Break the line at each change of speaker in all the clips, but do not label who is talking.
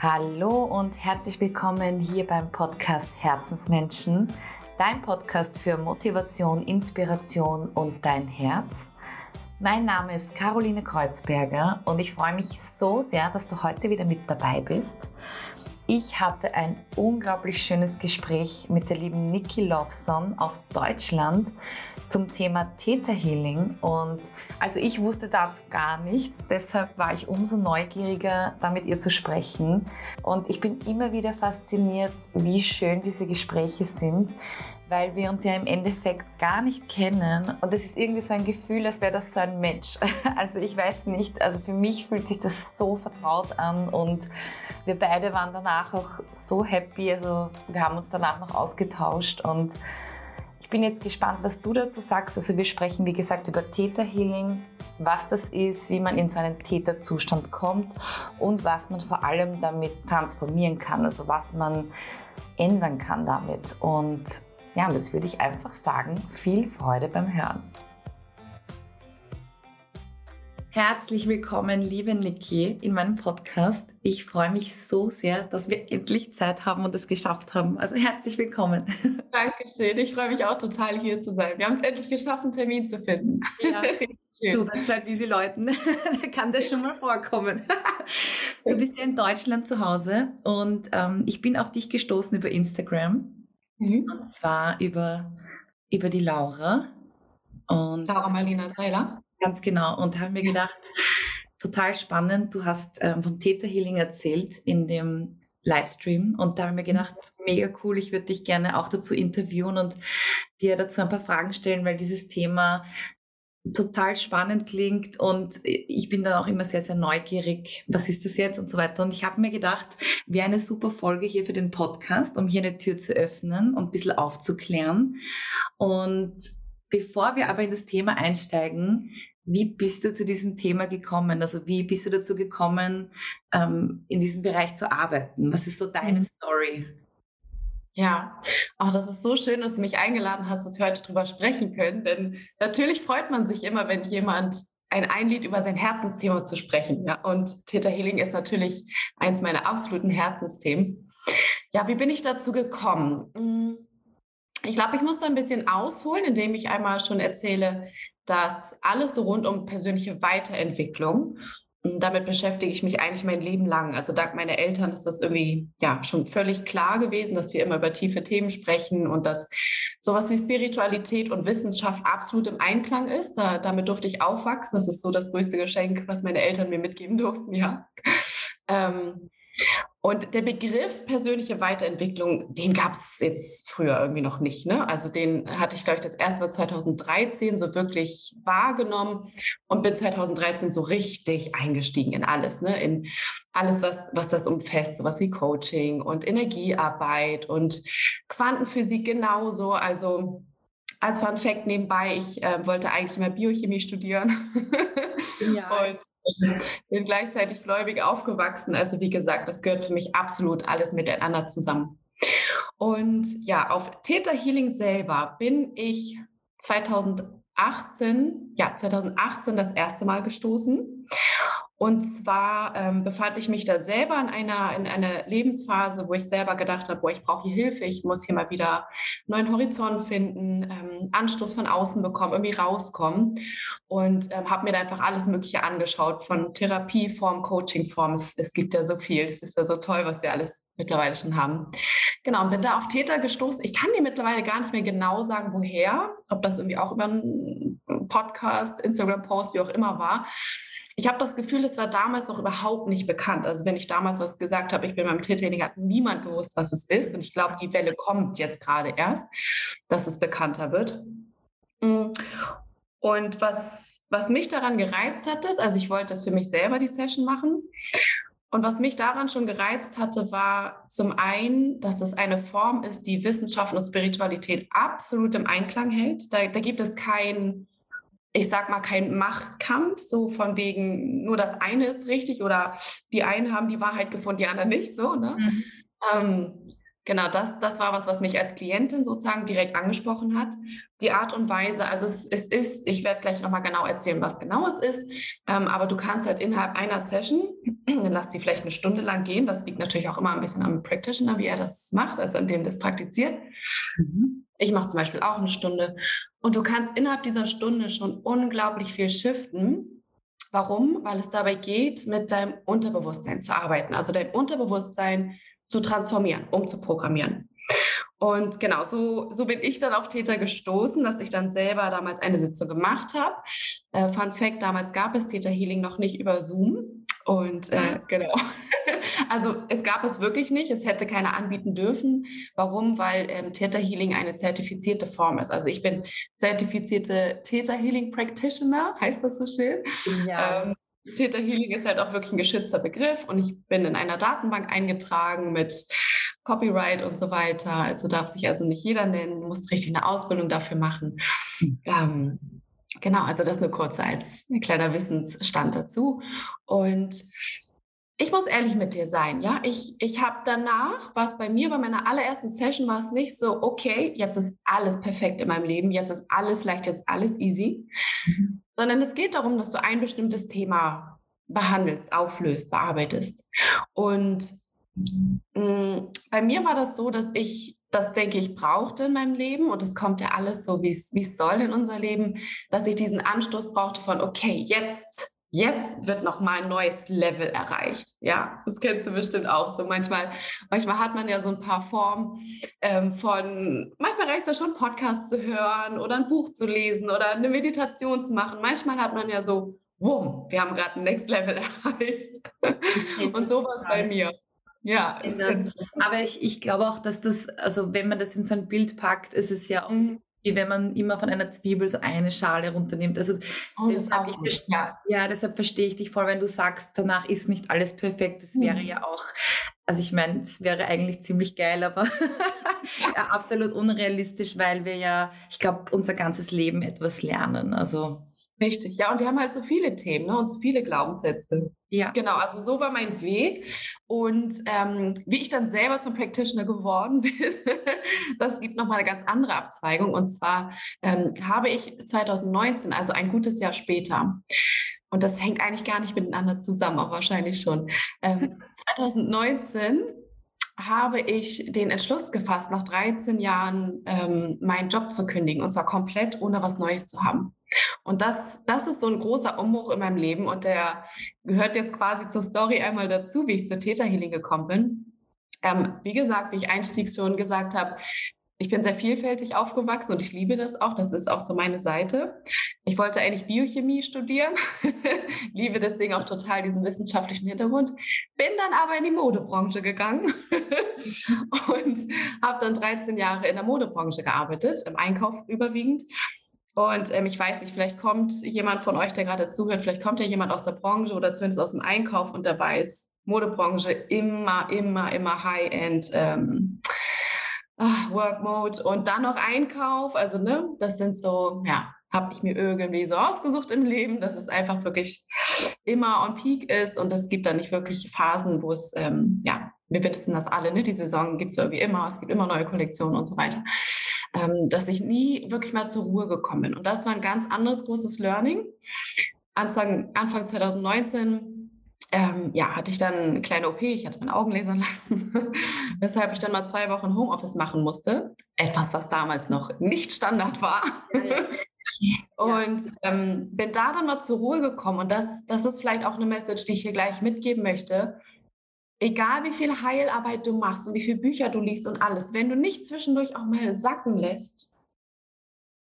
Hallo und herzlich willkommen hier beim Podcast Herzensmenschen, dein Podcast für Motivation, Inspiration und dein Herz. Mein Name ist Caroline Kreuzberger und ich freue mich so sehr, dass du heute wieder mit dabei bist. Ich hatte ein unglaublich schönes Gespräch mit der lieben Niki Lofson aus Deutschland zum Thema Theta Healing. Und also ich wusste dazu gar nichts, deshalb war ich umso neugieriger, da mit ihr zu sprechen. Und ich bin immer wieder fasziniert, wie schön diese Gespräche sind, weil wir uns ja im Endeffekt gar nicht kennen und es ist irgendwie so ein Gefühl, als wäre das so ein Match. Also ich weiß nicht, also für mich fühlt sich das so vertraut an und wir beide waren danach auch so happy, also wir haben uns danach noch ausgetauscht und ich bin jetzt gespannt, was du dazu sagst. Also wir sprechen, wie gesagt, über Theta Healing, was das ist, wie man in so einen Theta-Zustand kommt und was man vor allem damit transformieren kann, also was man ändern kann damit. Und ja, und jetzt würde ich einfach sagen, viel Freude beim Hören. Herzlich willkommen, liebe Niki, in meinem Podcast. Ich freue mich so sehr, dass wir endlich Zeit haben und es geschafft haben. Also herzlich willkommen.
Dankeschön. Ich freue mich auch total, hier zu sein. Wir haben es endlich geschafft, einen Termin zu finden. Ja.
du, bei zwei busy Leuten kann das schon mal vorkommen. Du bist ja in Deutschland zu Hause und ähm, ich bin auf dich gestoßen über Instagram. Mhm. Und zwar über, über die Laura.
Und Laura Marlina Seiler.
Ganz genau. Und haben mir gedacht, total spannend. Du hast ähm, vom Theta Healing erzählt in dem Livestream und da habe ich mir gedacht, mega cool, ich würde dich gerne auch dazu interviewen und dir dazu ein paar Fragen stellen, weil dieses Thema total spannend klingt und ich bin dann auch immer sehr, sehr neugierig, was ist das jetzt und so weiter. Und ich habe mir gedacht, wäre eine super Folge hier für den Podcast, um hier eine Tür zu öffnen und ein bisschen aufzuklären. Und bevor wir aber in das Thema einsteigen, wie bist du zu diesem Thema gekommen? Also wie bist du dazu gekommen, ähm, in diesem Bereich zu arbeiten? Was ist so deine mhm. Story?
Ja, oh, das ist so schön, dass du mich eingeladen hast, dass wir heute drüber sprechen können. Denn natürlich freut man sich immer, wenn jemand ein einlädt, über sein Herzensthema zu sprechen. Ja? Und Theta Healing ist natürlich eins meiner absoluten Herzensthemen. Ja, wie bin ich dazu gekommen? Hm, ich glaube, ich muss da ein bisschen ausholen, indem ich einmal schon erzähle, dass alles so rund um persönliche Weiterentwicklung damit beschäftige ich mich eigentlich mein Leben lang. Also dank meiner Eltern ist das irgendwie ja schon völlig klar gewesen, dass wir immer über tiefe Themen sprechen und dass sowas wie Spiritualität und Wissenschaft absolut im Einklang ist. Da, damit durfte ich aufwachsen. Das ist so das größte Geschenk, was meine Eltern mir mitgeben durften, ja. Ähm, und der Begriff persönliche Weiterentwicklung, den gab es jetzt früher irgendwie noch nicht. Ne? Also den hatte ich, glaube ich, das erste Mal 2013 so wirklich wahrgenommen und bin 2013 so richtig eingestiegen in alles, ne? in alles, was, was das umfasst, sowas wie Coaching und Energiearbeit und Quantenphysik genauso. Also als Fun Fact nebenbei, ich äh, wollte eigentlich immer Biochemie studieren. Ja. und bin gleichzeitig gläubig aufgewachsen. Also wie gesagt, das gehört für mich absolut alles miteinander zusammen. Und ja, auf Theta Healing selber bin ich 2018, ja, 2018 das erste Mal gestoßen. Und zwar ähm, befand ich mich da selber in einer, in einer Lebensphase, wo ich selber gedacht habe, boah, ich brauche hier Hilfe, ich muss hier mal wieder neuen Horizont finden, ähm, Anstoß von außen bekommen, irgendwie rauskommen. Und ähm, habe mir da einfach alles Mögliche angeschaut, von Therapieform, Coachingform. Es, es gibt ja so viel. Das ist ja so toll, was wir alles mittlerweile schon haben. Genau, und bin da auf Täter gestoßen. Ich kann dir mittlerweile gar nicht mehr genau sagen, woher, ob das irgendwie auch über einen Podcast, Instagram-Post, wie auch immer war ich habe das Gefühl, es war damals noch überhaupt nicht bekannt. Also wenn ich damals was gesagt habe, ich bin beim Tiertraining, hat niemand gewusst, was es ist. Und ich glaube, die Welle kommt jetzt gerade erst, dass es bekannter wird. Mm. Und was, was mich daran gereizt hat, ist, also ich wollte das für mich selber die Session machen. Und was mich daran schon gereizt hatte, war zum einen, dass es eine Form ist, die Wissenschaft und Spiritualität absolut im Einklang hält. Da, da gibt es kein ich sag mal, kein Machtkampf, so von wegen, nur das eine ist richtig oder die einen haben die Wahrheit gefunden, die anderen nicht so. Ne? Mhm. Ähm, genau, das, das war was, was mich als Klientin sozusagen direkt angesprochen hat. Die Art und Weise, also es, es ist, ich werde gleich nochmal genau erzählen, was genau es ist, ähm, aber du kannst halt innerhalb einer Session, dann lass die vielleicht eine Stunde lang gehen, das liegt natürlich auch immer ein bisschen am Practitioner, wie er das macht, also an dem das praktiziert. Mhm. Ich mache zum Beispiel auch eine Stunde und du kannst innerhalb dieser Stunde schon unglaublich viel shiften. Warum? Weil es dabei geht, mit deinem Unterbewusstsein zu arbeiten, also dein Unterbewusstsein zu transformieren, umzuprogrammieren. Und genau, so, so bin ich dann auf Täter gestoßen, dass ich dann selber damals eine Sitzung gemacht habe. Äh, Fun Fact, damals gab es Täter Healing noch nicht über Zoom. Und äh, genau, also es gab es wirklich nicht. Es hätte keiner anbieten dürfen. Warum? Weil ähm, Theta Healing eine zertifizierte Form ist. Also ich bin zertifizierte Theta Healing Practitioner, heißt das so schön. Ja. Ähm, Theta Healing ist halt auch wirklich ein geschützter Begriff und ich bin in einer Datenbank eingetragen mit Copyright und so weiter. Also darf sich also nicht jeder nennen, du musst richtig eine Ausbildung dafür machen. Hm. Ähm, genau, also das nur kurz als ein kleiner Wissensstand dazu. Und ich muss ehrlich mit dir sein, ja. Ich, ich habe danach, was bei mir bei meiner allerersten Session war es nicht so, okay, jetzt ist alles perfekt in meinem Leben, jetzt ist alles leicht, jetzt alles easy, mhm. sondern es geht darum, dass du ein bestimmtes Thema behandelst, auflöst, bearbeitest. Und mh, mm, bei mir war das so, dass ich das denke ich brauchte in meinem Leben und es kommt ja alles so, wie es soll in unser Leben, dass ich diesen Anstoß brauchte von, okay, jetzt jetzt wird noch mal ein neues Level erreicht. Ja, das kennst du bestimmt auch so. Manchmal, manchmal hat man ja so ein paar Formen ähm, von, manchmal reicht es ja schon, Podcasts zu hören oder ein Buch zu lesen oder eine Meditation zu machen. Manchmal hat man ja so, wumm, wir haben gerade ein Next Level erreicht. Und sowas bei mir. Ja.
Aber ich, ich glaube auch, dass das, also wenn man das in so ein Bild packt, ist es ja auch mhm. so wie wenn man immer von einer Zwiebel so eine Schale runternimmt. Also oh, deshalb, ich, ja. ja, deshalb verstehe ich dich voll, wenn du sagst, danach ist nicht alles perfekt. Das wäre mhm. ja auch, also ich meine, es wäre eigentlich ziemlich geil, aber ja, absolut unrealistisch, weil wir ja, ich glaube, unser ganzes Leben etwas lernen. Also
Richtig, ja, und wir haben halt so viele Themen ne, und so viele Glaubenssätze. Ja. Genau, also so war mein Weg. Und ähm, wie ich dann selber zum Practitioner geworden bin, das gibt nochmal eine ganz andere Abzweigung. Und zwar ähm, habe ich 2019, also ein gutes Jahr später, und das hängt eigentlich gar nicht miteinander zusammen, aber wahrscheinlich schon. Ähm, 2019 habe ich den Entschluss gefasst, nach 13 Jahren ähm, meinen Job zu kündigen und zwar komplett ohne was Neues zu haben. Und das, das ist so ein großer Umbruch in meinem Leben und der gehört jetzt quasi zur Story einmal dazu, wie ich zur Täterhealing gekommen bin. Ähm, wie gesagt, wie ich einstiegs schon gesagt habe, ich bin sehr vielfältig aufgewachsen und ich liebe das auch. Das ist auch so meine Seite. Ich wollte eigentlich Biochemie studieren, liebe deswegen auch total diesen wissenschaftlichen Hintergrund, bin dann aber in die Modebranche gegangen und habe dann 13 Jahre in der Modebranche gearbeitet, im Einkauf überwiegend. Und ähm, ich weiß nicht, vielleicht kommt jemand von euch, der gerade zuhört, vielleicht kommt ja jemand aus der Branche oder zumindest aus dem Einkauf und der weiß, Modebranche immer, immer, immer High-End. Ähm, ach, Work Mode und dann noch Einkauf. Also, ne, das sind so, ja, habe ich mir irgendwie so ausgesucht im Leben, dass es einfach wirklich immer on peak ist und es gibt da nicht wirklich Phasen, wo es, ähm, ja, wir wissen das alle, ne? die Saison gibt es irgendwie immer, es gibt immer neue Kollektionen und so weiter, ähm, dass ich nie wirklich mal zur Ruhe gekommen bin. Und das war ein ganz anderes großes Learning. Anfang, Anfang 2019 ähm, ja, hatte ich dann eine kleine OP, ich hatte meine Augen lasern lassen, weshalb ich dann mal zwei Wochen Homeoffice machen musste. Etwas, was damals noch nicht Standard war. und ähm, bin da dann mal zur Ruhe gekommen. Und das, das ist vielleicht auch eine Message, die ich hier gleich mitgeben möchte. Egal wie viel Heilarbeit du machst und wie viele Bücher du liest und alles, wenn du nicht zwischendurch auch mal sacken lässt,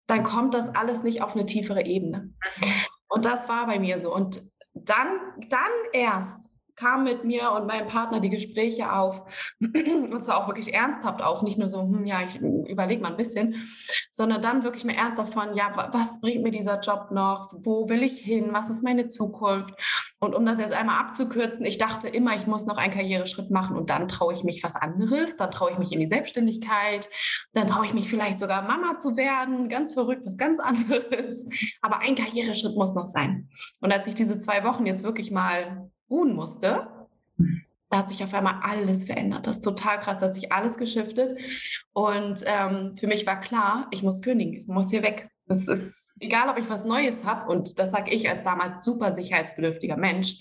dann kommt das alles nicht auf eine tiefere Ebene. Mhm. Und das war bei mir so. Und dann, dann erst kam mit mir und meinem Partner die Gespräche auf, und zwar auch wirklich ernsthaft auf, nicht nur so, hm, ja, ich überlege mal ein bisschen, sondern dann wirklich mal ernsthaft von, ja, was bringt mir dieser Job noch, wo will ich hin, was ist meine Zukunft? Und um das jetzt einmal abzukürzen, ich dachte immer, ich muss noch einen Karriereschritt machen und dann traue ich mich was anderes, dann traue ich mich in die Selbstständigkeit, dann traue ich mich vielleicht sogar Mama zu werden, ganz verrückt, was ganz anderes. Aber ein Karriereschritt muss noch sein. Und als ich diese zwei Wochen jetzt wirklich mal ruhen musste, da hat sich auf einmal alles verändert. Das ist total krass, da hat sich alles geschiftet. Und ähm, für mich war klar, ich muss kündigen, ich muss hier weg. Das ist egal, ob ich was Neues habe. Und das sage ich als damals super sicherheitsbedürftiger Mensch,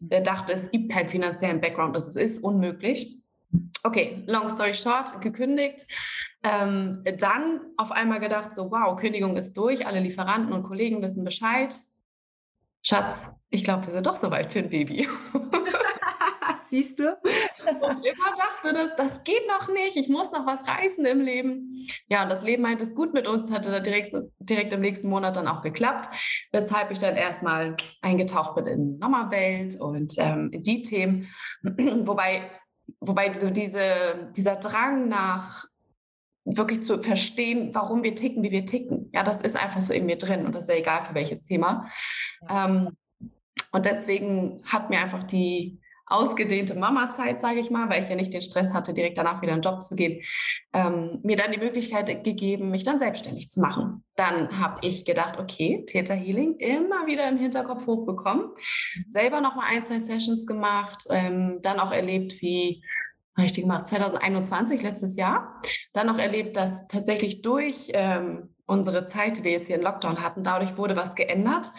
der dachte, es gibt keinen finanziellen Background, das ist unmöglich. Okay, long story short, gekündigt. Ähm, dann auf einmal gedacht, so, wow, Kündigung ist durch, alle Lieferanten und Kollegen wissen Bescheid. Schatz, ich glaube, wir sind doch soweit für ein Baby.
Siehst du?
und immer dachte, das, das geht noch nicht, ich muss noch was reißen im Leben. Ja, und das Leben meint es gut mit uns, hatte dann direkt, direkt im nächsten Monat dann auch geklappt, weshalb ich dann erstmal eingetaucht bin in Mama-Welt und ähm, die Themen. Wobei, wobei so diese, dieser Drang nach wirklich zu verstehen, warum wir ticken, wie wir ticken. Ja, das ist einfach so in mir drin und das ist ja egal für welches Thema. Ähm, und deswegen hat mir einfach die, ausgedehnte Mama-Zeit, sage ich mal, weil ich ja nicht den Stress hatte, direkt danach wieder in den Job zu gehen, ähm, mir dann die Möglichkeit gegeben, mich dann selbstständig zu machen. Dann habe ich gedacht, okay, Theta Healing immer wieder im Hinterkopf hochbekommen, selber nochmal ein, zwei Sessions gemacht, ähm, dann auch erlebt, wie richtig gemacht, 2021, letztes Jahr, dann noch erlebt, dass tatsächlich durch ähm, unsere Zeit, die wir jetzt hier in Lockdown hatten, dadurch wurde was geändert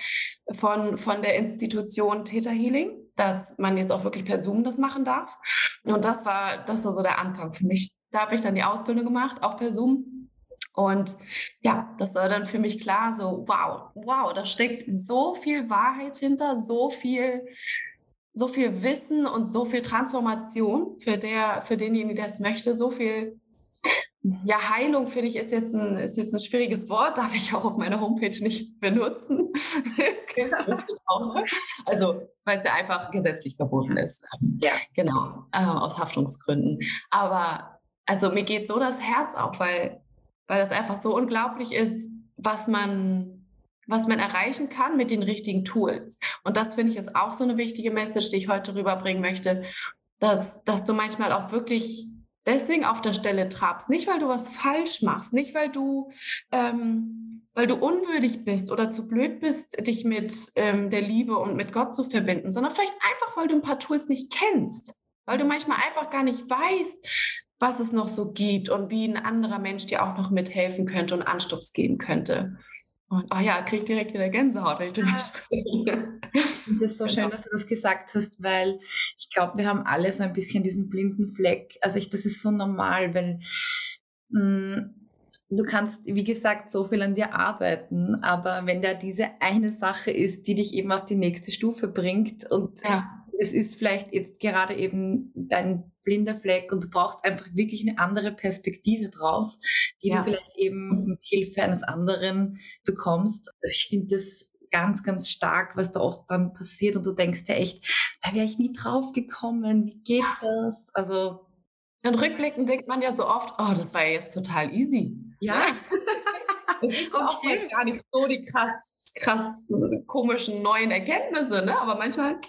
von, von der Institution Theta Healing dass man jetzt auch wirklich per Zoom das machen darf. Und das war, das war so der Anfang für mich. Da habe ich dann die Ausbildung gemacht, auch per Zoom. Und ja, das war dann für mich klar, so wow, wow, da steckt so viel Wahrheit hinter, so viel, so viel Wissen und so viel Transformation für der, für denjenigen, der es möchte, so viel ja, Heilung finde ich ist jetzt, ein, ist jetzt ein schwieriges Wort, darf ich auch auf meiner Homepage nicht benutzen. auch, ne? Also, weil es ja einfach gesetzlich verboten ist. Ja. Genau, äh, aus Haftungsgründen. Aber also mir geht so das Herz auf, weil, weil das einfach so unglaublich ist, was man, was man erreichen kann mit den richtigen Tools. Und das finde ich ist auch so eine wichtige Message, die ich heute rüberbringen möchte, dass, dass du manchmal auch wirklich deswegen auf der Stelle trabst. Nicht, weil du was falsch machst, nicht, weil du, ähm, weil du unwürdig bist oder zu blöd bist, dich mit ähm, der Liebe und mit Gott zu verbinden, sondern vielleicht einfach, weil du ein paar Tools nicht kennst, weil du manchmal einfach gar nicht weißt, was es noch so gibt und wie ein anderer Mensch dir auch noch mithelfen könnte und Anstups geben könnte. Und oh ja, kriege ich direkt wieder Gänsehaut, wenn ich drüber
spreche. Das ist so schön, genau. dass du das gesagt hast, weil ich glaube, wir haben alle so ein bisschen diesen blinden Fleck. Also ich, das ist so normal, weil mh, mm, du kannst, wie gesagt, so viel an dir arbeiten, aber wenn da diese eine Sache ist, die dich eben auf die nächste Stufe bringt und ja es ist vielleicht jetzt gerade eben dein blinder Fleck und du brauchst einfach wirklich eine andere Perspektive drauf, die ja. du vielleicht eben mit Hilfe eines anderen bekommst. Also ich finde das ganz, ganz stark, was da oft dann passiert und du denkst ja echt, da wäre ich nie drauf gekommen, wie geht das? Also
und rückblickend denkt man ja so oft, oh, das war ja jetzt total easy.
Ja.
okay. auch gar nicht so die krass, krass komischen neuen Erkenntnisse, ne? Aber manchmal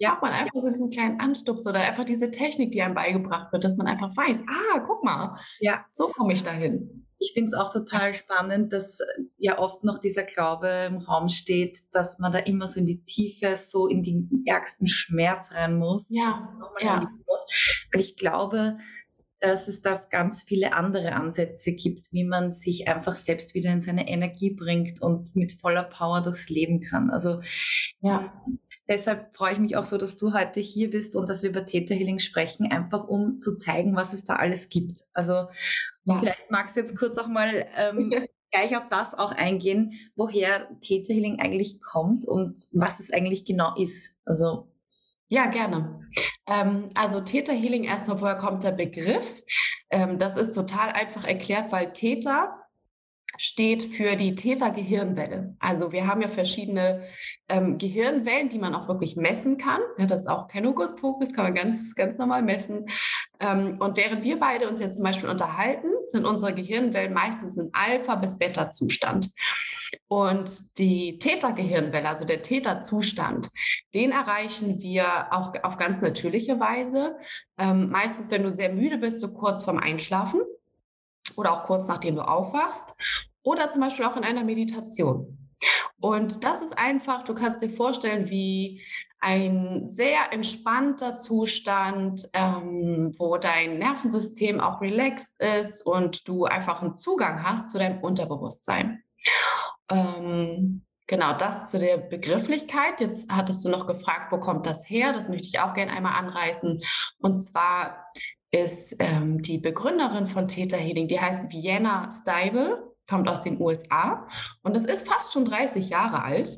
ja, man einfach so diesen kleinen Anstups oder einfach diese Technik, die einem beigebracht wird, dass man einfach weiß, ah, guck mal, ja. so komme ich dahin.
Ich finde es auch total spannend, dass ja oft noch dieser Glaube im Raum steht, dass man da immer so in die Tiefe, so in den ärgsten Schmerz rein muss.
Ja. ja.
Weil ich glaube, dass es da ganz viele andere Ansätze gibt, wie man sich einfach selbst wieder in seine Energie bringt und mit voller Power durchs Leben kann. Also ja, deshalb freue ich mich auch so, dass du heute hier bist und dass wir über Theta Healing sprechen, einfach um zu zeigen, was es da alles gibt. Also ja. vielleicht magst du jetzt kurz auch mal ähm, gleich auf das auch eingehen, woher Theta Healing eigentlich kommt und was es eigentlich genau ist. Also
ja, gerne. Ähm, also Theta Healing erstmal, woher kommt der Begriff? Ähm, das ist total einfach erklärt, weil Theta steht für die Theta-Gehirnwelle. Also wir haben ja verschiedene ähm, Gehirnwellen, die man auch wirklich messen kann. Ja, das ist auch kein Hokuspokus, kann man ganz, ganz normal messen. Ähm, und während wir beide uns jetzt zum Beispiel unterhalten, sind unsere Gehirnwellen meistens in Alpha- bis Beta-Zustand. Und die Theta-Gehirnwelle, also der Theta-Zustand, den erreichen wir auch auf ganz natürliche Weise. Ähm, meistens, wenn du sehr müde bist, so kurz vorm Einschlafen oder auch kurz nachdem du aufwachst oder zum Beispiel auch in einer Meditation. Und das ist einfach, du kannst dir vorstellen, wie ein sehr entspannter Zustand, ähm, wo dein Nervensystem auch relaxed ist und du einfach einen Zugang hast zu deinem Unterbewusstsein. Ähm, genau das zu der Begrifflichkeit. Jetzt hattest du noch gefragt, wo kommt das her? Das möchte ich auch gerne einmal anreißen. Und zwar ist ähm, die Begründerin von Theta Healing, die heißt Vienna Steibel, kommt aus den USA und das ist fast schon 30 Jahre alt.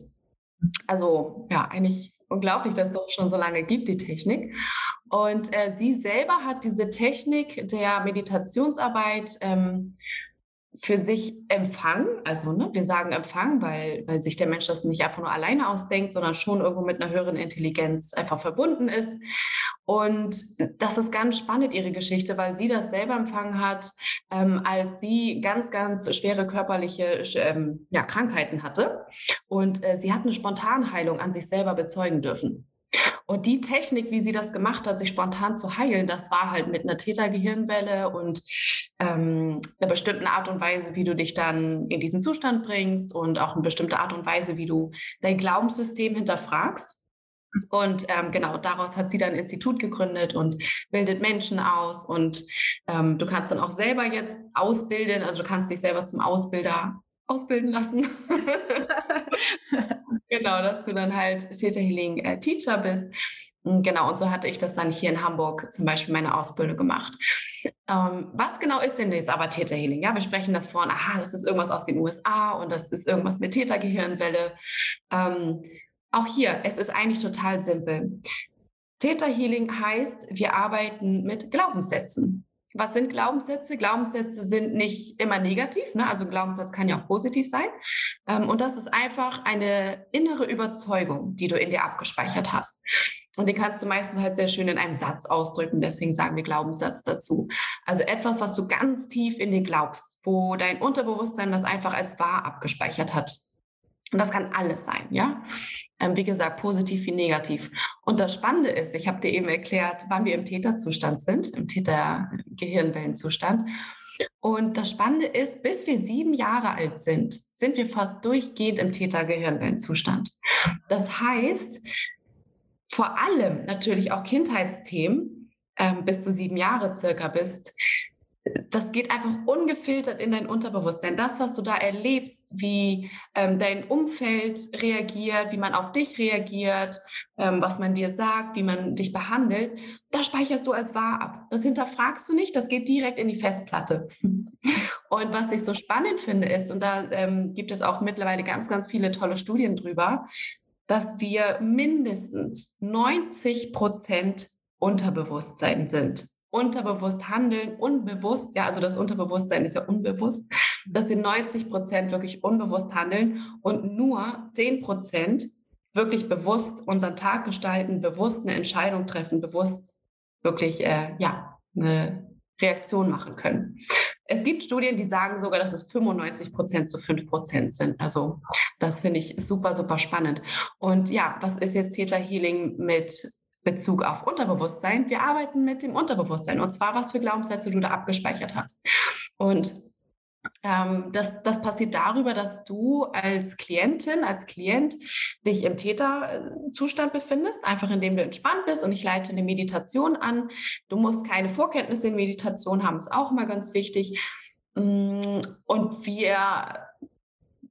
Also ja, eigentlich unglaublich, dass es das schon so lange gibt, die Technik. Und äh, sie selber hat diese Technik der Meditationsarbeit ähm, für sich empfangen, also ne, wir sagen empfangen, weil, weil sich der Mensch das nicht einfach nur alleine ausdenkt, sondern schon irgendwo mit einer höheren Intelligenz einfach verbunden ist. Und das ist ganz spannend, ihre Geschichte, weil sie das selber empfangen hat, ähm, als sie ganz, ganz schwere körperliche ähm, ja, Krankheiten hatte. Und äh, sie hat eine Spontanheilung an sich selber bezeugen dürfen. Und die Technik, wie sie das gemacht hat, sich spontan zu heilen, das war halt mit einer Tätergehirnwelle und ähm, einer bestimmten Art und Weise, wie du dich dann in diesen Zustand bringst und auch eine bestimmte Art und Weise, wie du dein Glaubenssystem hinterfragst. Und ähm, genau daraus hat sie dann ein Institut gegründet und bildet Menschen aus. Und ähm, du kannst dann auch selber jetzt ausbilden, also du kannst dich selber zum Ausbilder ausbilden lassen. genau, dass du dann halt Theta Healing äh, Teacher bist. Genau, und so hatte ich das dann hier in Hamburg zum Beispiel meine Ausbildung gemacht. Ähm, was genau ist denn jetzt aber Theta Healing? Ja, wir sprechen davon, aha, das ist irgendwas aus den USA und das ist irgendwas mit Theta Gehirnwelle. Ähm, auch hier, es ist eigentlich total simpel. Theta Healing heißt, wir arbeiten mit Glaubenssätzen. Was sind Glaubenssätze? Glaubenssätze sind nicht immer negativ, ne? also Glaubenssatz kann ja auch positiv sein. Ähm, und das ist einfach eine innere Überzeugung, die du in dir abgespeichert hast. Und den kannst du meistens halt sehr schön in einem Satz ausdrücken, deswegen sagen wir Glaubenssatz dazu. Also etwas, was du ganz tief in dir glaubst, wo dein Unterbewusstsein das einfach als wahr abgespeichert hat. Und das kann alles sein, ja. Ähm, wie gesagt, positiv wie negativ. Und das Spannende ist, ich habe dir eben erklärt, wann wir im Täterzustand sind, im Täter-Gehirnwellenzustand. Und das Spannende ist, bis wir sieben Jahre alt sind, sind wir fast durchgehend im Täter-Gehirnwellenzustand. Das heißt, vor allem natürlich auch Kindheitsthemen, ähm, bis du sieben Jahre circa bist, das geht einfach ungefiltert in dein Unterbewusstsein. Das, was du da erlebst, wie ähm, dein Umfeld reagiert, wie man auf dich reagiert, ähm, was man dir sagt, wie man dich behandelt, das speicherst du als wahr ab. Das hinterfragst du nicht, das geht direkt in die Festplatte. Und was ich so spannend finde ist, und da ähm, gibt es auch mittlerweile ganz, ganz viele tolle Studien drüber, dass wir mindestens 90 Prozent Unterbewusstsein sind unterbewusst handeln, unbewusst, ja, also das Unterbewusstsein ist ja unbewusst, dass sie 90 Prozent wirklich unbewusst handeln und nur 10 Prozent wirklich bewusst unseren Tag gestalten, bewusst eine Entscheidung treffen, bewusst wirklich, äh, ja, eine Reaktion machen können. Es gibt Studien, die sagen sogar, dass es 95 Prozent zu 5 Prozent sind. Also das finde ich super, super spannend. Und ja, was ist jetzt Theta Healing mit Bezug auf Unterbewusstsein. Wir arbeiten mit dem Unterbewusstsein und zwar, was für Glaubenssätze du da abgespeichert hast. Und ähm, das, das passiert darüber, dass du als Klientin, als Klient dich im Täterzustand befindest, einfach indem du entspannt bist und ich leite eine Meditation an. Du musst keine Vorkenntnisse in Meditation haben, ist auch immer ganz wichtig. Mm, und wir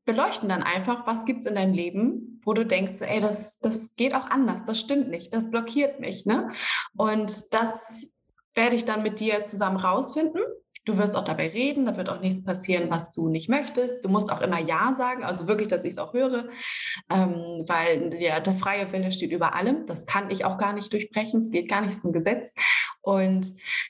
beleuchten dann einfach, was gibt es in deinem Leben, wo du denkst, ey, das, das geht auch anders, das stimmt nicht, das blockiert mich. Ne? Und das werde ich dann mit dir zusammen rausfinden. Du wirst auch dabei reden, da wird auch nichts passieren, was du nicht möchtest. Du musst auch immer Ja sagen, also wirklich, dass ich es auch höre, ähm, weil ja, der freie Wille steht über allem. Das kann ich auch gar nicht durchbrechen, es geht gar nicht, ein Gesetz. Und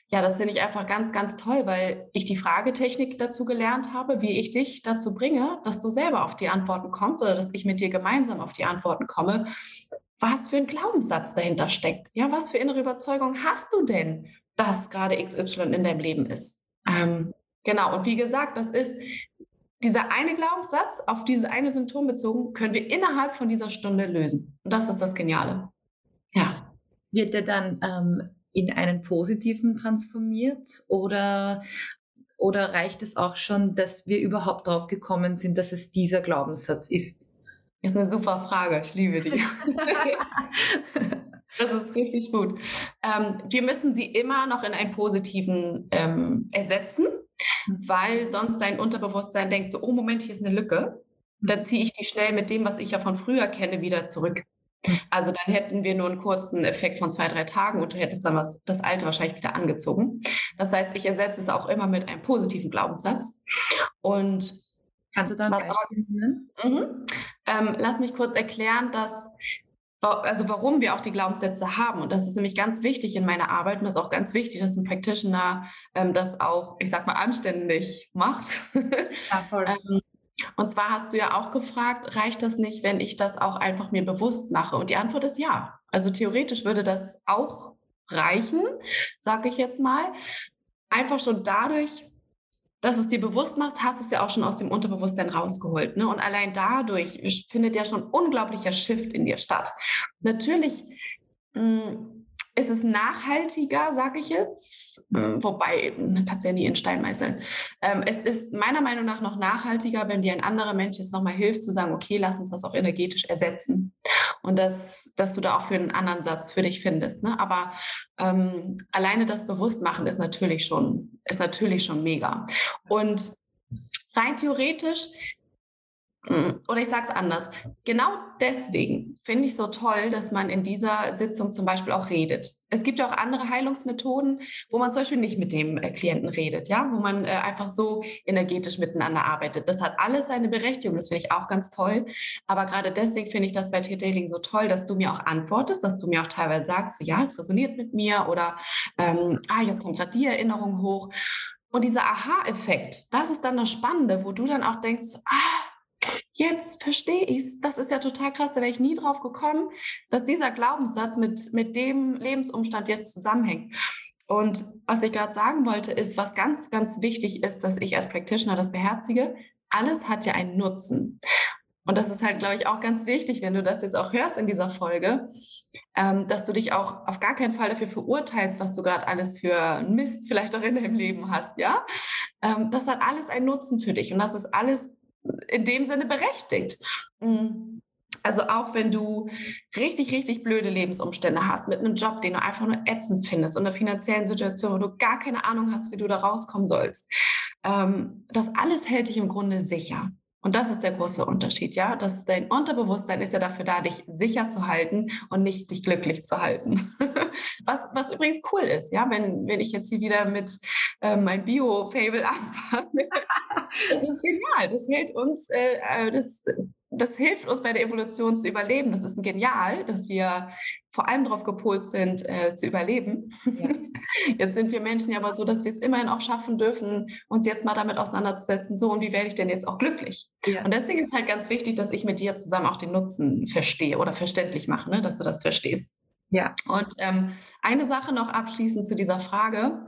ja, das finde ich einfach ganz, ganz toll, weil ich die Fragetechnik dazu gelernt habe, wie ich dich dazu bringe, dass du selber auf die Antworten kommst oder dass ich mit dir gemeinsam auf die Antworten komme, was für ein Glaubenssatz dahinter steckt. Ja, was für innere Überzeugung hast du denn, dass gerade XY in deinem Leben ist? Ähm, genau, und wie gesagt, das ist dieser eine Glaubenssatz auf diese eine Symptom bezogen, können wir innerhalb von dieser Stunde lösen. Und das ist das Geniale.
Ja. Wird der dann ähm, in einen positiven transformiert oder, oder reicht es auch schon, dass wir überhaupt drauf gekommen sind, dass es dieser Glaubenssatz ist?
Ist eine super Frage. Ich liebe die. das ist richtig gut. Ähm, wir müssen sie immer noch in einen positiven ähm, ersetzen, weil sonst dein Unterbewusstsein denkt so, oh Moment, hier ist eine Lücke. Dann ziehe ich die schnell mit dem, was ich ja von früher kenne, wieder zurück. Also dann hätten wir nur einen kurzen Effekt von zwei, drei Tagen und du hättest dann was, das Alte wahrscheinlich wieder angezogen. Das heißt, ich ersetze es auch immer mit einem positiven Glaubenssatz. Und
Kannst du dann was auch,
mhm. ähm, Lass mich kurz erklären, dass also warum wir auch die Glaubenssätze haben. Und das ist nämlich ganz wichtig in meiner Arbeit und das ist auch ganz wichtig, dass ein Practitioner ähm, das auch, ich sag mal, anständig macht. Ja, voll. ähm, und zwar hast du ja auch gefragt, reicht das nicht, wenn ich das auch einfach mir bewusst mache? Und die Antwort ist ja. Also theoretisch würde das auch reichen, sage ich jetzt mal. Einfach schon dadurch, dass du es dir bewusst machst, hast du es ja auch schon aus dem Unterbewusstsein rausgeholt. Ne? Und allein dadurch findet ja schon unglaublicher Shift in dir statt. Natürlich mh, hm, ist es nachhaltiger, sage ich jetzt, mhm. wobei, kannst ja nie in Stein meißeln. Ähm, es ist meiner Meinung nach noch nachhaltiger, wenn dir ein anderer Mensch jetzt nochmal hilft, zu sagen, okay, lass uns das auch energetisch ersetzen. Und das, dass du da auch für einen anderen Satz für dich findest. Ne? Aber ähm, alleine das Bewusstmachen ist natürlich schon, ist natürlich schon mega. Und rein theoretisch oder ich sage es anders. Genau deswegen finde ich so toll, dass man in dieser Sitzung zum Beispiel auch redet. Es gibt ja auch andere Heilungsmethoden, wo man zum Beispiel nicht mit dem äh, Klienten redet, ja, wo man äh, einfach so energetisch miteinander arbeitet. Das hat alles seine Berechtigung, das finde ich auch ganz toll. Aber gerade deswegen finde ich das bei Detailing so toll, dass du mir auch antwortest, dass du mir auch teilweise sagst, so, ja, es resoniert mit mir oder ähm, ah, jetzt kommt gerade die Erinnerung hoch. Und dieser Aha-Effekt, das ist dann das Spannende, wo du dann auch denkst, ah, jetzt verstehe ich es. Das ist ja total krass, da wäre ich nie drauf gekommen, dass dieser Glaubenssatz mit, mit dem Lebensumstand jetzt zusammenhängt. Und was ich gerade sagen wollte, ist, was ganz, ganz wichtig ist, dass ich als Practitioner das beherzige, alles hat ja einen Nutzen. Und das ist halt, glaube ich, auch ganz wichtig, wenn du das jetzt auch hörst in dieser Folge, ähm, dass du dich auch auf gar keinen Fall dafür verurteilst, was du gerade alles für Mist vielleicht auch in deinem Leben hast, ja? Ähm, das hat alles einen Nutzen für dich und das ist alles in dem Sinne berechtigt. Mm. Also auch wenn du richtig, richtig blöde Lebensumstände hast mit einem Job, den du einfach nur ätzend findest und einer finanziellen Situation, wo du gar keine Ahnung hast, wie du da rauskommen sollst. Ähm, das alles hält dich im Grunde sicher. Und das ist der große Unterschied, ja. Das, dein Unterbewusstsein ist ja dafür da, dich sicher zu halten und nicht dich glücklich zu halten. was, was übrigens cool ist, ja, wenn, wenn ich jetzt hier wieder mit äh, meinem Bio-Fable anfange. das ist genial. Das hält uns, äh, äh das das hilft uns bei der Evolution zu überleben. Das ist genial, dass wir vor allem darauf gepolt sind, äh, zu überleben. Ja. Jetzt sind wir Menschen ja aber so, dass wir es immerhin auch schaffen dürfen, uns jetzt mal damit auseinanderzusetzen, so und wie werde ich denn jetzt auch glücklich? Ja. Und deswegen ist halt ganz wichtig, dass ich mit dir zusammen auch den Nutzen verstehe oder verständlich mache, ne? dass du das verstehst. Ja. Und ähm, eine Sache noch abschließend zu dieser Frage.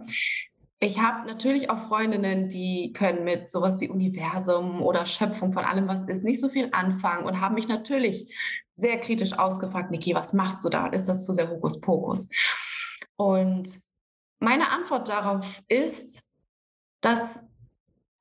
Ich habe natürlich auch Freundinnen, die können mit sowas wie Universum oder Schöpfung von allem, was ist, nicht so viel anfangen und haben mich natürlich sehr kritisch ausgefragt, Niki, was machst du da? Ist das zu sehr Hokuspokus? Und meine Antwort darauf ist, dass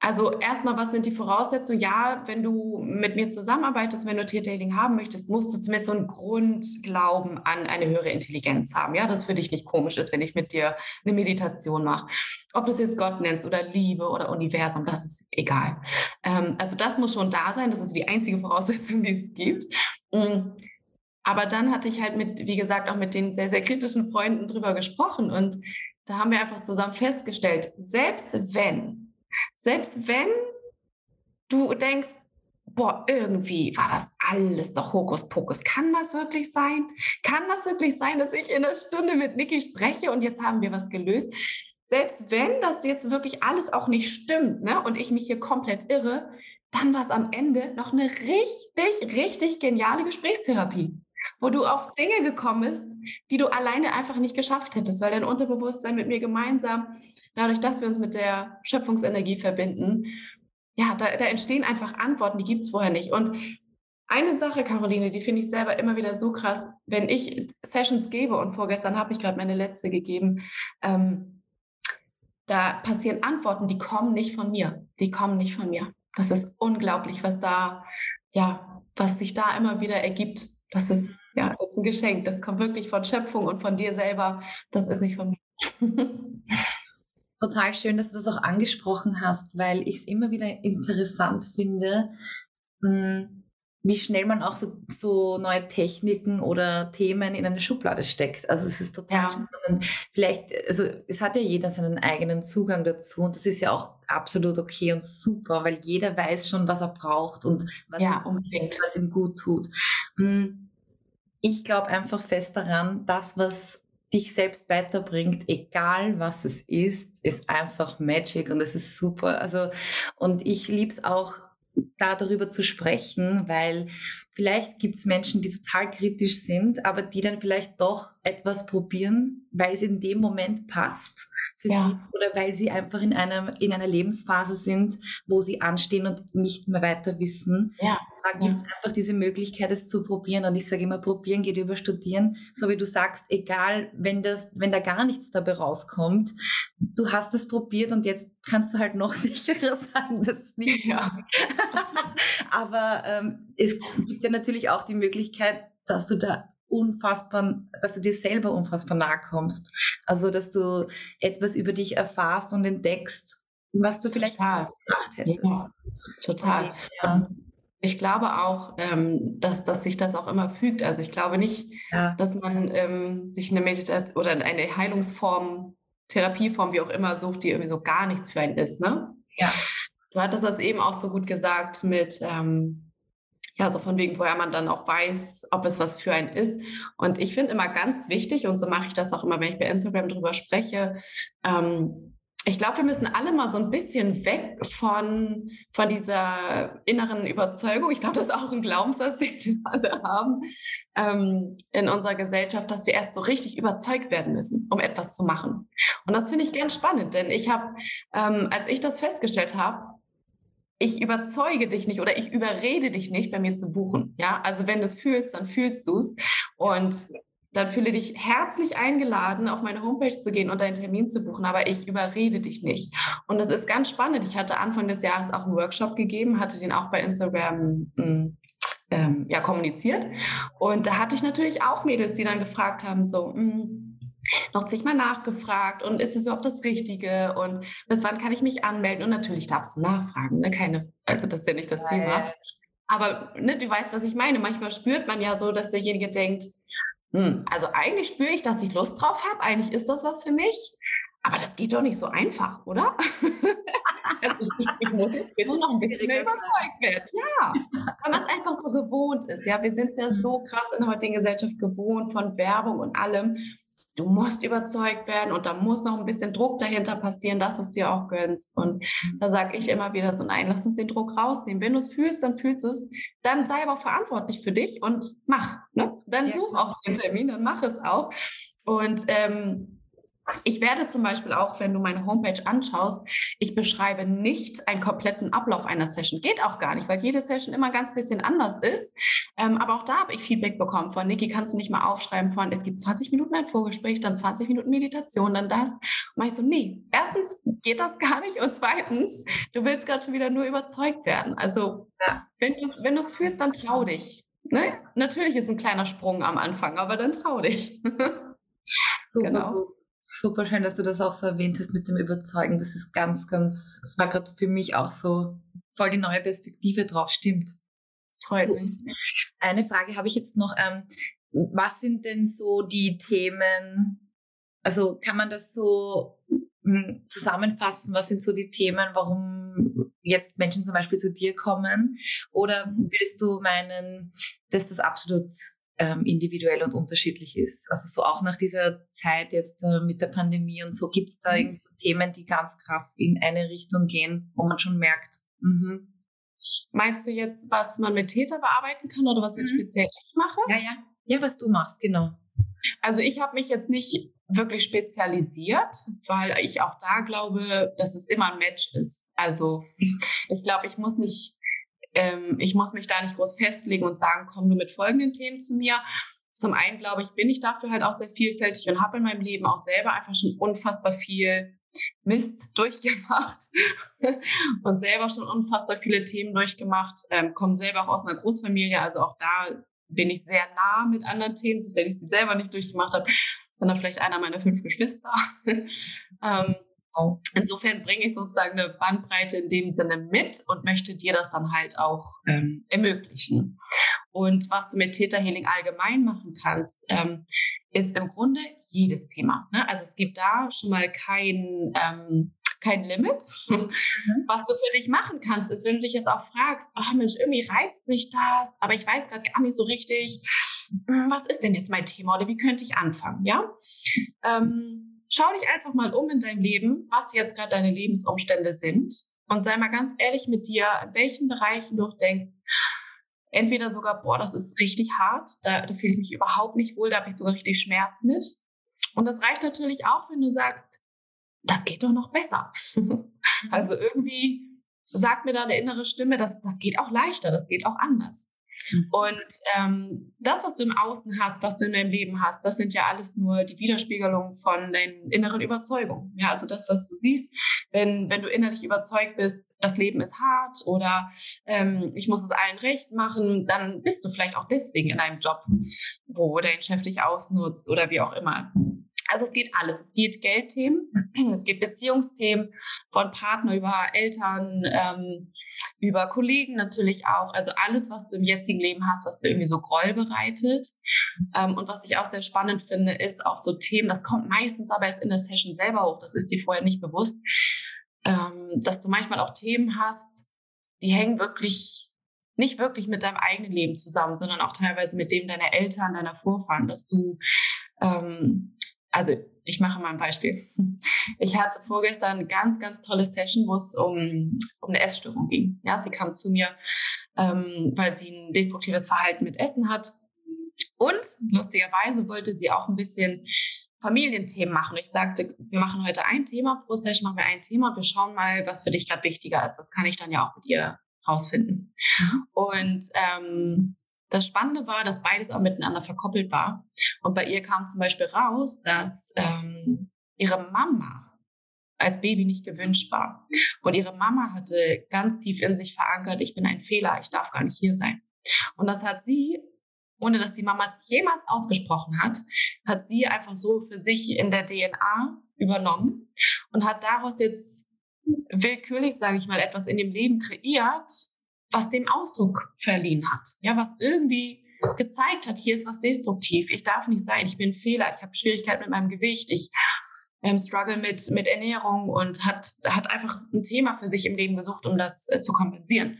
also erstmal, was sind die Voraussetzungen? Ja, wenn du mit mir zusammenarbeitest, wenn du Tiertailing haben möchtest, musst du zumindest so einen Grundglauben an eine höhere Intelligenz haben. Ja, das für dich nicht komisch ist, wenn ich mit dir eine Meditation mache. Ob du es jetzt Gott nennst oder Liebe oder Universum, das ist egal. Ähm, also das muss schon da sein. Das ist die einzige Voraussetzung, die es gibt. Mm. Aber dann hatte ich halt mit, wie gesagt, auch mit den sehr, sehr kritischen Freunden drüber gesprochen und da haben wir einfach zusammen festgestellt, selbst wenn selbst wenn du denkst, boah, irgendwie war das alles doch Hokuspokus. Kann das wirklich sein? Kann das wirklich sein, dass ich in einer Stunde mit Niki spreche und jetzt haben wir was gelöst? Selbst wenn das jetzt wirklich alles auch nicht stimmt ne, und ich mich hier komplett irre, dann war es am Ende noch eine richtig, richtig geniale Gesprächstherapie wo du auf Dinge gekommen bist, die du alleine einfach nicht geschafft hättest, weil dein Unterbewusstsein mit mir gemeinsam, dadurch, dass wir uns mit der Schöpfungsenergie verbinden, ja, da, da entstehen einfach Antworten, die gibt es vorher nicht. Und eine Sache, Caroline, die finde ich selber immer wieder so krass, wenn ich Sessions gebe und vorgestern habe ich gerade meine letzte gegeben, ähm, da passieren Antworten, die kommen nicht von mir. Die kommen nicht von mir. Das ist unglaublich, was da ja was sich da immer wieder ergibt, das ist ja das ist ein Geschenk. Das kommt wirklich von Schöpfung und von dir selber. Das ist nicht von mir.
Total schön, dass du das auch angesprochen hast, weil ich es immer wieder interessant finde, hm, wie schnell man auch so, so, neue Techniken oder Themen in eine Schublade steckt. Also es ist total ja. spannend. Vielleicht, also es hat ja jeder seinen eigenen Zugang dazu und das ist ja auch absolut okay und super, weil jeder weiß schon, was er braucht und was, ja, ihm, was ihm gut tut. Hm, ich glaube einfach fest daran, das, was dich selbst weiterbringt, egal was es ist, ist einfach Magic und es ist super. Also, und ich liebe es auch, da darüber zu sprechen, weil vielleicht gibt es Menschen, die total kritisch sind, aber die dann vielleicht doch etwas probieren, weil es in dem Moment passt für ja. sie oder weil sie einfach in einer, in einer Lebensphase sind, wo sie anstehen und nicht mehr weiter wissen. Ja. Da gibt es ja. einfach diese Möglichkeit, es zu probieren. Und ich sage immer, probieren geht über studieren. So wie du sagst, egal, wenn, das, wenn da gar nichts dabei rauskommt, du hast es probiert und jetzt kannst du halt noch sicherer sein, dass es nicht ja. Aber ähm, es gibt ja natürlich auch die Möglichkeit, dass du da unfassbar, dass du dir selber unfassbar nahe kommst. Also, dass du etwas über dich erfahrst und entdeckst, was du vielleicht total. gedacht hättest. Ja,
total. Ja. Ich glaube auch, ähm, dass, dass sich das auch immer fügt. Also ich glaube nicht, ja. dass man ähm, sich eine Meditation oder eine Heilungsform, Therapieform, wie auch immer, sucht, die irgendwie so gar nichts für einen ist. Ne? Ja. Du hattest das eben auch so gut gesagt mit, ähm, ja, so von wegen, woher man dann auch weiß, ob es was für einen ist. Und ich finde immer ganz wichtig, und so mache ich das auch immer, wenn ich bei Instagram drüber spreche, ähm, ich glaube, wir müssen alle mal so ein bisschen weg von, von dieser inneren Überzeugung. Ich glaube, das ist auch ein Glaubenssatz, den wir alle haben ähm, in unserer Gesellschaft, dass wir erst so richtig überzeugt werden müssen, um etwas zu machen. Und das finde ich ganz spannend, denn ich habe, ähm, als ich das festgestellt habe, ich überzeuge dich nicht oder ich überrede dich nicht, bei mir zu buchen. Ja, also wenn du es fühlst, dann fühlst du es. Und dann fühle dich herzlich eingeladen, auf meine Homepage zu gehen und deinen Termin zu buchen, aber ich überrede dich nicht. Und das ist ganz spannend. Ich hatte Anfang des Jahres auch einen Workshop gegeben, hatte den auch bei Instagram hm, ähm, ja, kommuniziert. Und da hatte ich natürlich auch Mädels, die dann gefragt haben, so, hm, noch zigmal nachgefragt und ist es überhaupt das Richtige und bis wann kann ich mich anmelden? Und natürlich darfst du nachfragen, ne? Keine, also das ist ja nicht das. Thema. Aber ne, du weißt, was ich meine. Manchmal spürt man ja so, dass derjenige denkt, hm, also eigentlich spüre ich, dass ich Lust drauf habe, eigentlich ist das was für mich. Aber das geht doch nicht so einfach, oder? also ich, ich, muss jetzt bitte noch ein bisschen mehr überzeugt werden. Ja, weil man es einfach so gewohnt ist. Ja, wir sind ja so krass in der heutigen Gesellschaft gewohnt von Werbung und allem du musst überzeugt werden und da muss noch ein bisschen Druck dahinter passieren, dass du es dir auch gönnst. Und da sage ich immer wieder so, nein, lass uns den Druck rausnehmen. Wenn du es fühlst, dann fühlst du es. Dann sei aber auch verantwortlich für dich und mach. Ne? Dann ja. buch auch den Termin, dann mach es auch. Und ähm, ich werde zum Beispiel auch, wenn du meine Homepage anschaust, ich beschreibe nicht einen kompletten Ablauf einer Session. Geht auch gar nicht, weil jede Session immer ganz bisschen anders ist. Ähm, aber auch da habe ich Feedback bekommen von Niki, kannst du nicht mal aufschreiben von, es gibt 20 Minuten ein Vorgespräch, dann 20 Minuten Meditation, dann das. Und ich so, nee, erstens geht das gar nicht und zweitens, du willst gerade schon wieder nur überzeugt werden. Also ja. wenn du es wenn fühlst, dann trau dich. Ne? Natürlich ist ein kleiner Sprung am Anfang, aber dann trau dich.
Super, genau. So Super schön, dass du das auch so erwähnt hast mit dem Überzeugen. Das ist ganz, ganz, es war gerade für mich auch so voll die neue Perspektive drauf. Stimmt. freut mich. Eine Frage habe ich jetzt noch. Ähm, was sind denn so die Themen? Also kann man das so hm, zusammenfassen? Was sind so die Themen, warum jetzt Menschen zum Beispiel zu dir kommen? Oder würdest du meinen, dass das absolut ähm, individuell und unterschiedlich ist. Also so auch nach dieser Zeit jetzt äh, mit der Pandemie und so gibt es da mhm. irgendwie so Themen, die ganz krass in eine Richtung gehen, wo man schon merkt. Mhm.
Meinst du jetzt, was man mit Täter bearbeiten kann oder was jetzt mhm. speziell ich mache?
Ja, ja. Ja, was du machst, genau.
Also ich habe mich jetzt nicht wirklich spezialisiert, weil ich auch da glaube, dass es immer ein Match ist. Also mhm. ich glaube, ich muss nicht ähm, ich muss mich da nicht groß festlegen und sagen, komm du mit folgenden Themen zu mir. zum einen, glaube ich, bin ich dafür halt auch sehr vielfältig und habe in meinem Leben auch selber einfach schon unfassbar viel Mist durchgemacht und selber schon unfassbar viele Themen durchgemacht. Ähm, komme selber auch aus einer Großfamilie, also auch da bin ich sehr nah mit anderen Themen, wenn ich sie selber nicht durchgemacht habe, dann vielleicht einer meiner fünf Geschwister. ähm, Insofern bringe ich sozusagen eine Bandbreite in dem Sinne mit und möchte dir das dann halt auch ähm, ermöglichen. Und was du mit Theta Healing allgemein machen kannst, ähm, ist im Grunde jedes Thema. Ne? Also es gibt da schon mal kein, ähm, kein Limit. Mhm. Was du für dich machen kannst, ist, wenn du dich jetzt auch fragst, oh Mensch, irgendwie reizt mich das, aber ich weiß gerade gar nicht so richtig, hm, was ist denn jetzt mein Thema oder wie könnte ich anfangen, ja? Ähm, schau dich einfach mal um in deinem Leben, was jetzt gerade deine Lebensumstände sind und sei mal ganz ehrlich mit dir, in welchen Bereichen du denkst, entweder sogar, boah, das ist richtig hart, da, da fühle ich mich überhaupt nicht wohl, da habe ich sogar richtig Schmerz mit. Und das reicht natürlich auch, wenn du sagst, das geht doch noch besser. also irgendwie sagt mir da eine innere Stimme, das, das geht auch leichter, das geht auch anders. Mhm. Und ähm, das, was du im Außen hast, was du in deinem Leben hast, das sind ja alles nur die Widerspiegelungen von deinen inneren Überzeugungen. Ja, also das, was du siehst, wenn, wenn du innerlich überzeugt bist, das Leben ist hart oder ähm, ich muss es allen recht machen, dann bist du vielleicht auch deswegen in einem Job, wo dein Chef dich ausnutzt oder wie auch immer. Also es geht alles. Es geht Geldthemen, es geht Beziehungsthemen von Partner über Eltern, ähm, über Kollegen natürlich auch. Also alles, was du im jetzigen Leben hast, was dir irgendwie so Groll bereitet. Ähm, und was ich auch sehr spannend finde, ist auch so Themen, das kommt meistens aber erst in der Session selber hoch, das ist dir vorher nicht bewusst, ähm, dass du manchmal auch Themen hast, die hängen wirklich nicht wirklich mit deinem eigenen Leben zusammen, sondern auch teilweise mit dem deiner Eltern, deiner Vorfahren, dass du ähm, also ich mache mal ein Beispiel. Ich hatte vorgestern eine ganz, ganz tolle Session, wo es um, um eine Essstörung ging. Ja, sie kam zu mir, ähm, weil sie ein destruktives Verhalten mit Essen hat. Und lustigerweise wollte sie auch ein bisschen Familienthemen machen. Ich sagte, wir machen heute ein Thema, pro Session machen wir ein Thema und wir schauen mal, was für dich gerade wichtiger ist. Das kann ich dann ja auch mit ihr rausfinden. Mhm. Und ähm, das Spannende war, dass beides auch miteinander verkoppelt war. Und bei ihr kam zum Beispiel raus, dass ähm, ihre Mama als Baby nicht gewünscht war. Und ihre Mama hatte ganz tief in sich verankert, ich bin ein Fehler, ich darf gar nicht hier sein. Und das hat sie, ohne dass die Mama es jemals ausgesprochen hat, hat sie einfach so für sich in der DNA übernommen und hat daraus jetzt willkürlich, sage ich mal, etwas in dem Leben kreiert, was dem Ausdruck verliehen hat. Ja, was irgendwie gezeigt hat, hier ist was destruktiv. Ich darf nicht sein. Ich bin ein Fehler. Ich habe Schwierigkeiten mit meinem Gewicht. Ich ähm, struggle mit, mit Ernährung und hat, hat einfach ein Thema für sich im Leben gesucht, um das äh, zu kompensieren.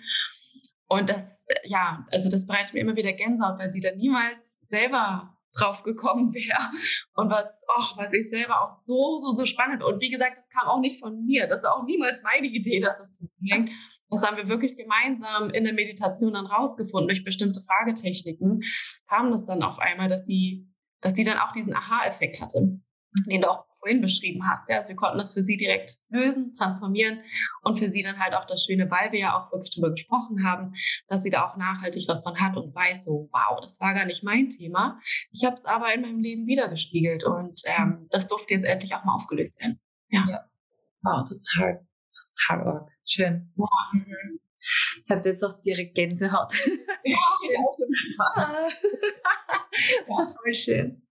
Und das, äh, ja, also das bereitet mir immer wieder Gänsehaut, weil sie dann niemals selber drauf gekommen wäre. Und was, oh, was ich selber auch so, so, so spannend. Und wie gesagt, das kam auch nicht von mir. Das war auch niemals meine Idee, dass das zusammenhängt. Das haben wir wirklich gemeinsam in der Meditation dann rausgefunden. Durch bestimmte Fragetechniken kam das dann auf einmal, dass die, dass die dann auch diesen Aha-Effekt hatte, den du auch vorhin beschrieben hast. Ja? Also wir konnten das für sie direkt lösen, transformieren und für sie dann halt auch das Schöne, weil wir ja auch wirklich darüber gesprochen haben, dass sie da auch nachhaltig was von hat und weiß so, wow, das war gar nicht mein Thema. Ich habe es aber in meinem Leben wiedergespiegelt und ähm, das durfte jetzt endlich auch mal aufgelöst werden.
Ja. ja. Wow, total, total arg. Schön. Wow. Mhm. Ich hatte jetzt auch direkt Gänsehaut. Ja, ich auch so. ja, voll schön.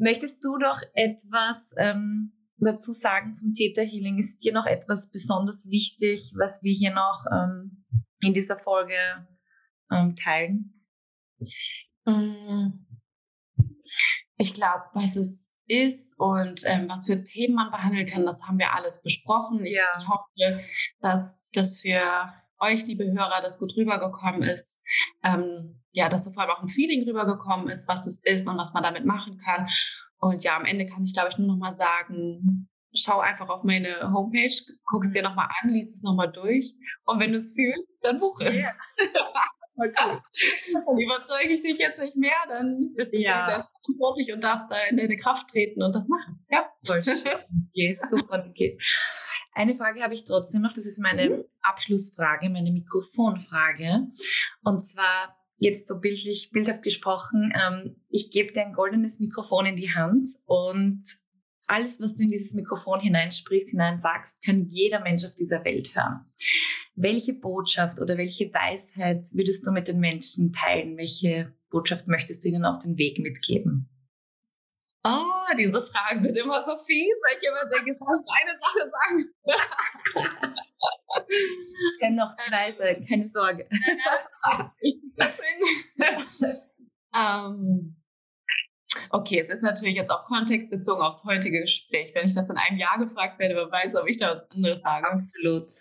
Möchtest du doch etwas ähm, dazu sagen zum Theta Healing? Ist dir noch etwas besonders wichtig, was wir hier noch ähm, in dieser Folge ähm, teilen?
Mm. Ich glaube, was es ist und ähm, was für Themen man behandeln kann, das haben wir alles besprochen. Ich, ja. ich hoffe, dass das für euch, liebe Hörer, das gut rübergekommen ist. Ähm, ja, dass da vor allem auch ein Feeling rübergekommen ist, was es ist und was man damit machen kann. Und ja, am Ende kann ich, glaube ich, nur noch mal sagen, schau einfach auf meine Homepage, guck es dir noch mal an, lies es noch mal durch. Und wenn du es fühlst, dann buch es. Yeah. Dann überzeuge ich dich jetzt nicht mehr, dann bist du ja. sehr verantwortlich und darfst da in deine Kraft treten und das machen. Ja. Voll schön.
Okay, super. Okay. Eine Frage habe ich trotzdem noch, das ist meine mhm. Abschlussfrage, meine Mikrofonfrage. Und zwar jetzt so bildlich, bildhaft gesprochen, ähm, ich gebe dir ein goldenes Mikrofon in die Hand und alles, was du in dieses Mikrofon hineinsprichst, hineinsagst, kann jeder Mensch auf dieser Welt hören. Welche Botschaft oder welche Weisheit würdest du mit den Menschen teilen? Welche Botschaft möchtest du ihnen auf den Weg mitgeben?
Oh, diese Fragen sind immer so fies, weil ich immer denke, es muss eine Sache sagen.
ich kenne noch zwei sagen, keine Sorge.
ähm, okay, es ist natürlich jetzt auch kontextbezogen aufs heutige Gespräch. Wenn ich das in einem Jahr gefragt werde, wer weiß, ob ich da was anderes sage.
Absolut.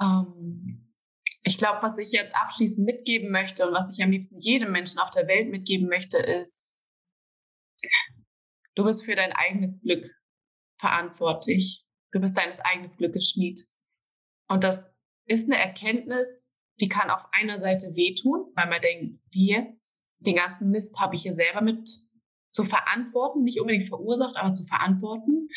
Ähm, ich glaube, was ich jetzt abschließend mitgeben möchte und was ich am liebsten jedem Menschen auf der Welt mitgeben möchte, ist, Du bist für dein eigenes Glück verantwortlich. Du bist deines eigenen Glückes Schmied. Und das ist eine Erkenntnis, die kann auf einer Seite wehtun, weil man denkt, wie jetzt? Den ganzen Mist habe ich hier selber mit zu verantworten, nicht unbedingt verursacht, aber zu verantworten.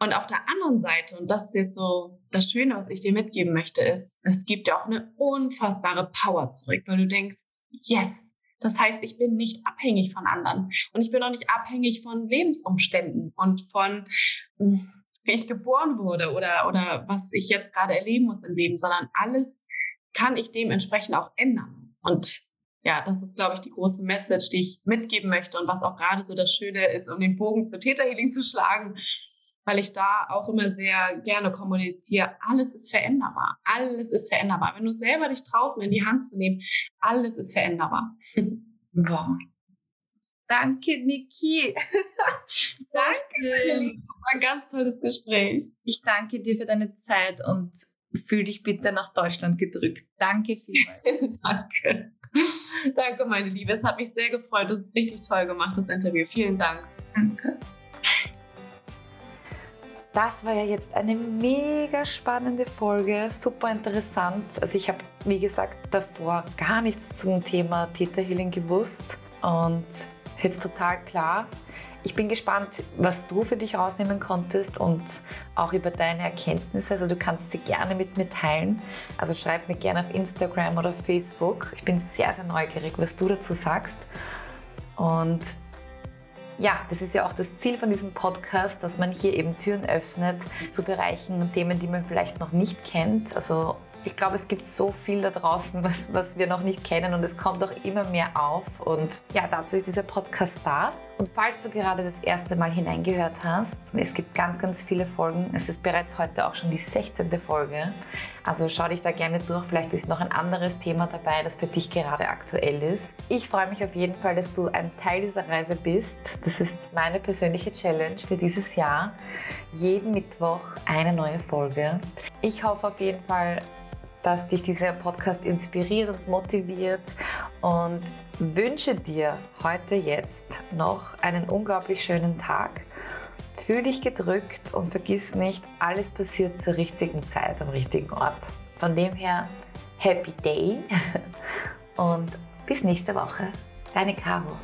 Und auf der anderen Seite, und das ist jetzt so das Schöne, was ich dir mitgeben möchte, ist, es gibt dir auch eine unfassbare Power zurück, weil du denkst, yes, das heißt, ich bin nicht abhängig von anderen und ich bin auch nicht abhängig von Lebensumständen und von hm, wie ich geboren wurde oder, oder was ich jetzt gerade erleben muss im Leben, sondern alles kann ich dementsprechend auch ändern. Und ja, das ist, glaube ich, die große Message, die ich mitgeben möchte und was auch gerade so das Schöne ist, um den Bogen zu Täterhealing zu schlagen, weil ich da auch immer sehr gerne kommuniziere, alles ist veränderbar. Alles ist veränderbar. Wenn du selber dich traust, mir in die Hand zu nehmen, alles ist veränderbar.
Wow. Danke, Niki.
danke. Ein ganz tolles Gespräch.
Ich danke dir für deine Zeit und fühl dich bitte nach Deutschland gedrückt. Danke vielmals.
danke. Danke, meine Liebe. Es hat mich sehr gefreut. Das ist richtig toll gemacht, das Interview. Vielen Dank.
Danke. Das war ja jetzt eine mega spannende Folge, super interessant. Also ich habe, wie gesagt, davor gar nichts zum Thema Täterhealing gewusst und jetzt total klar. Ich bin gespannt, was du für dich rausnehmen konntest und auch über deine Erkenntnisse. Also du kannst sie gerne mit mir teilen. Also schreib mir gerne auf Instagram oder Facebook. Ich bin sehr, sehr neugierig, was du dazu sagst. Und ja, das ist ja auch das Ziel von diesem Podcast, dass man hier eben Türen öffnet zu Bereichen und Themen, die man vielleicht noch nicht kennt. Also ich glaube, es gibt so viel da draußen, was, was wir noch nicht kennen und es kommt auch immer mehr auf. Und ja, dazu ist dieser Podcast da. Und falls du gerade das erste Mal hineingehört hast, es gibt ganz, ganz viele Folgen. Es ist bereits heute auch schon die 16. Folge. Also schau dich da gerne durch. Vielleicht ist noch ein anderes Thema dabei, das für dich gerade aktuell ist. Ich freue mich auf jeden Fall, dass du ein Teil dieser Reise bist. Das ist meine persönliche Challenge für dieses Jahr. Jeden Mittwoch eine neue Folge. Ich hoffe auf jeden Fall, dass dich dieser Podcast inspiriert und motiviert und wünsche dir heute jetzt noch einen unglaublich schönen Tag. Fühl dich gedrückt und vergiss nicht, alles passiert zur richtigen Zeit am richtigen Ort. Von dem her, Happy Day und bis nächste Woche. Deine Caro.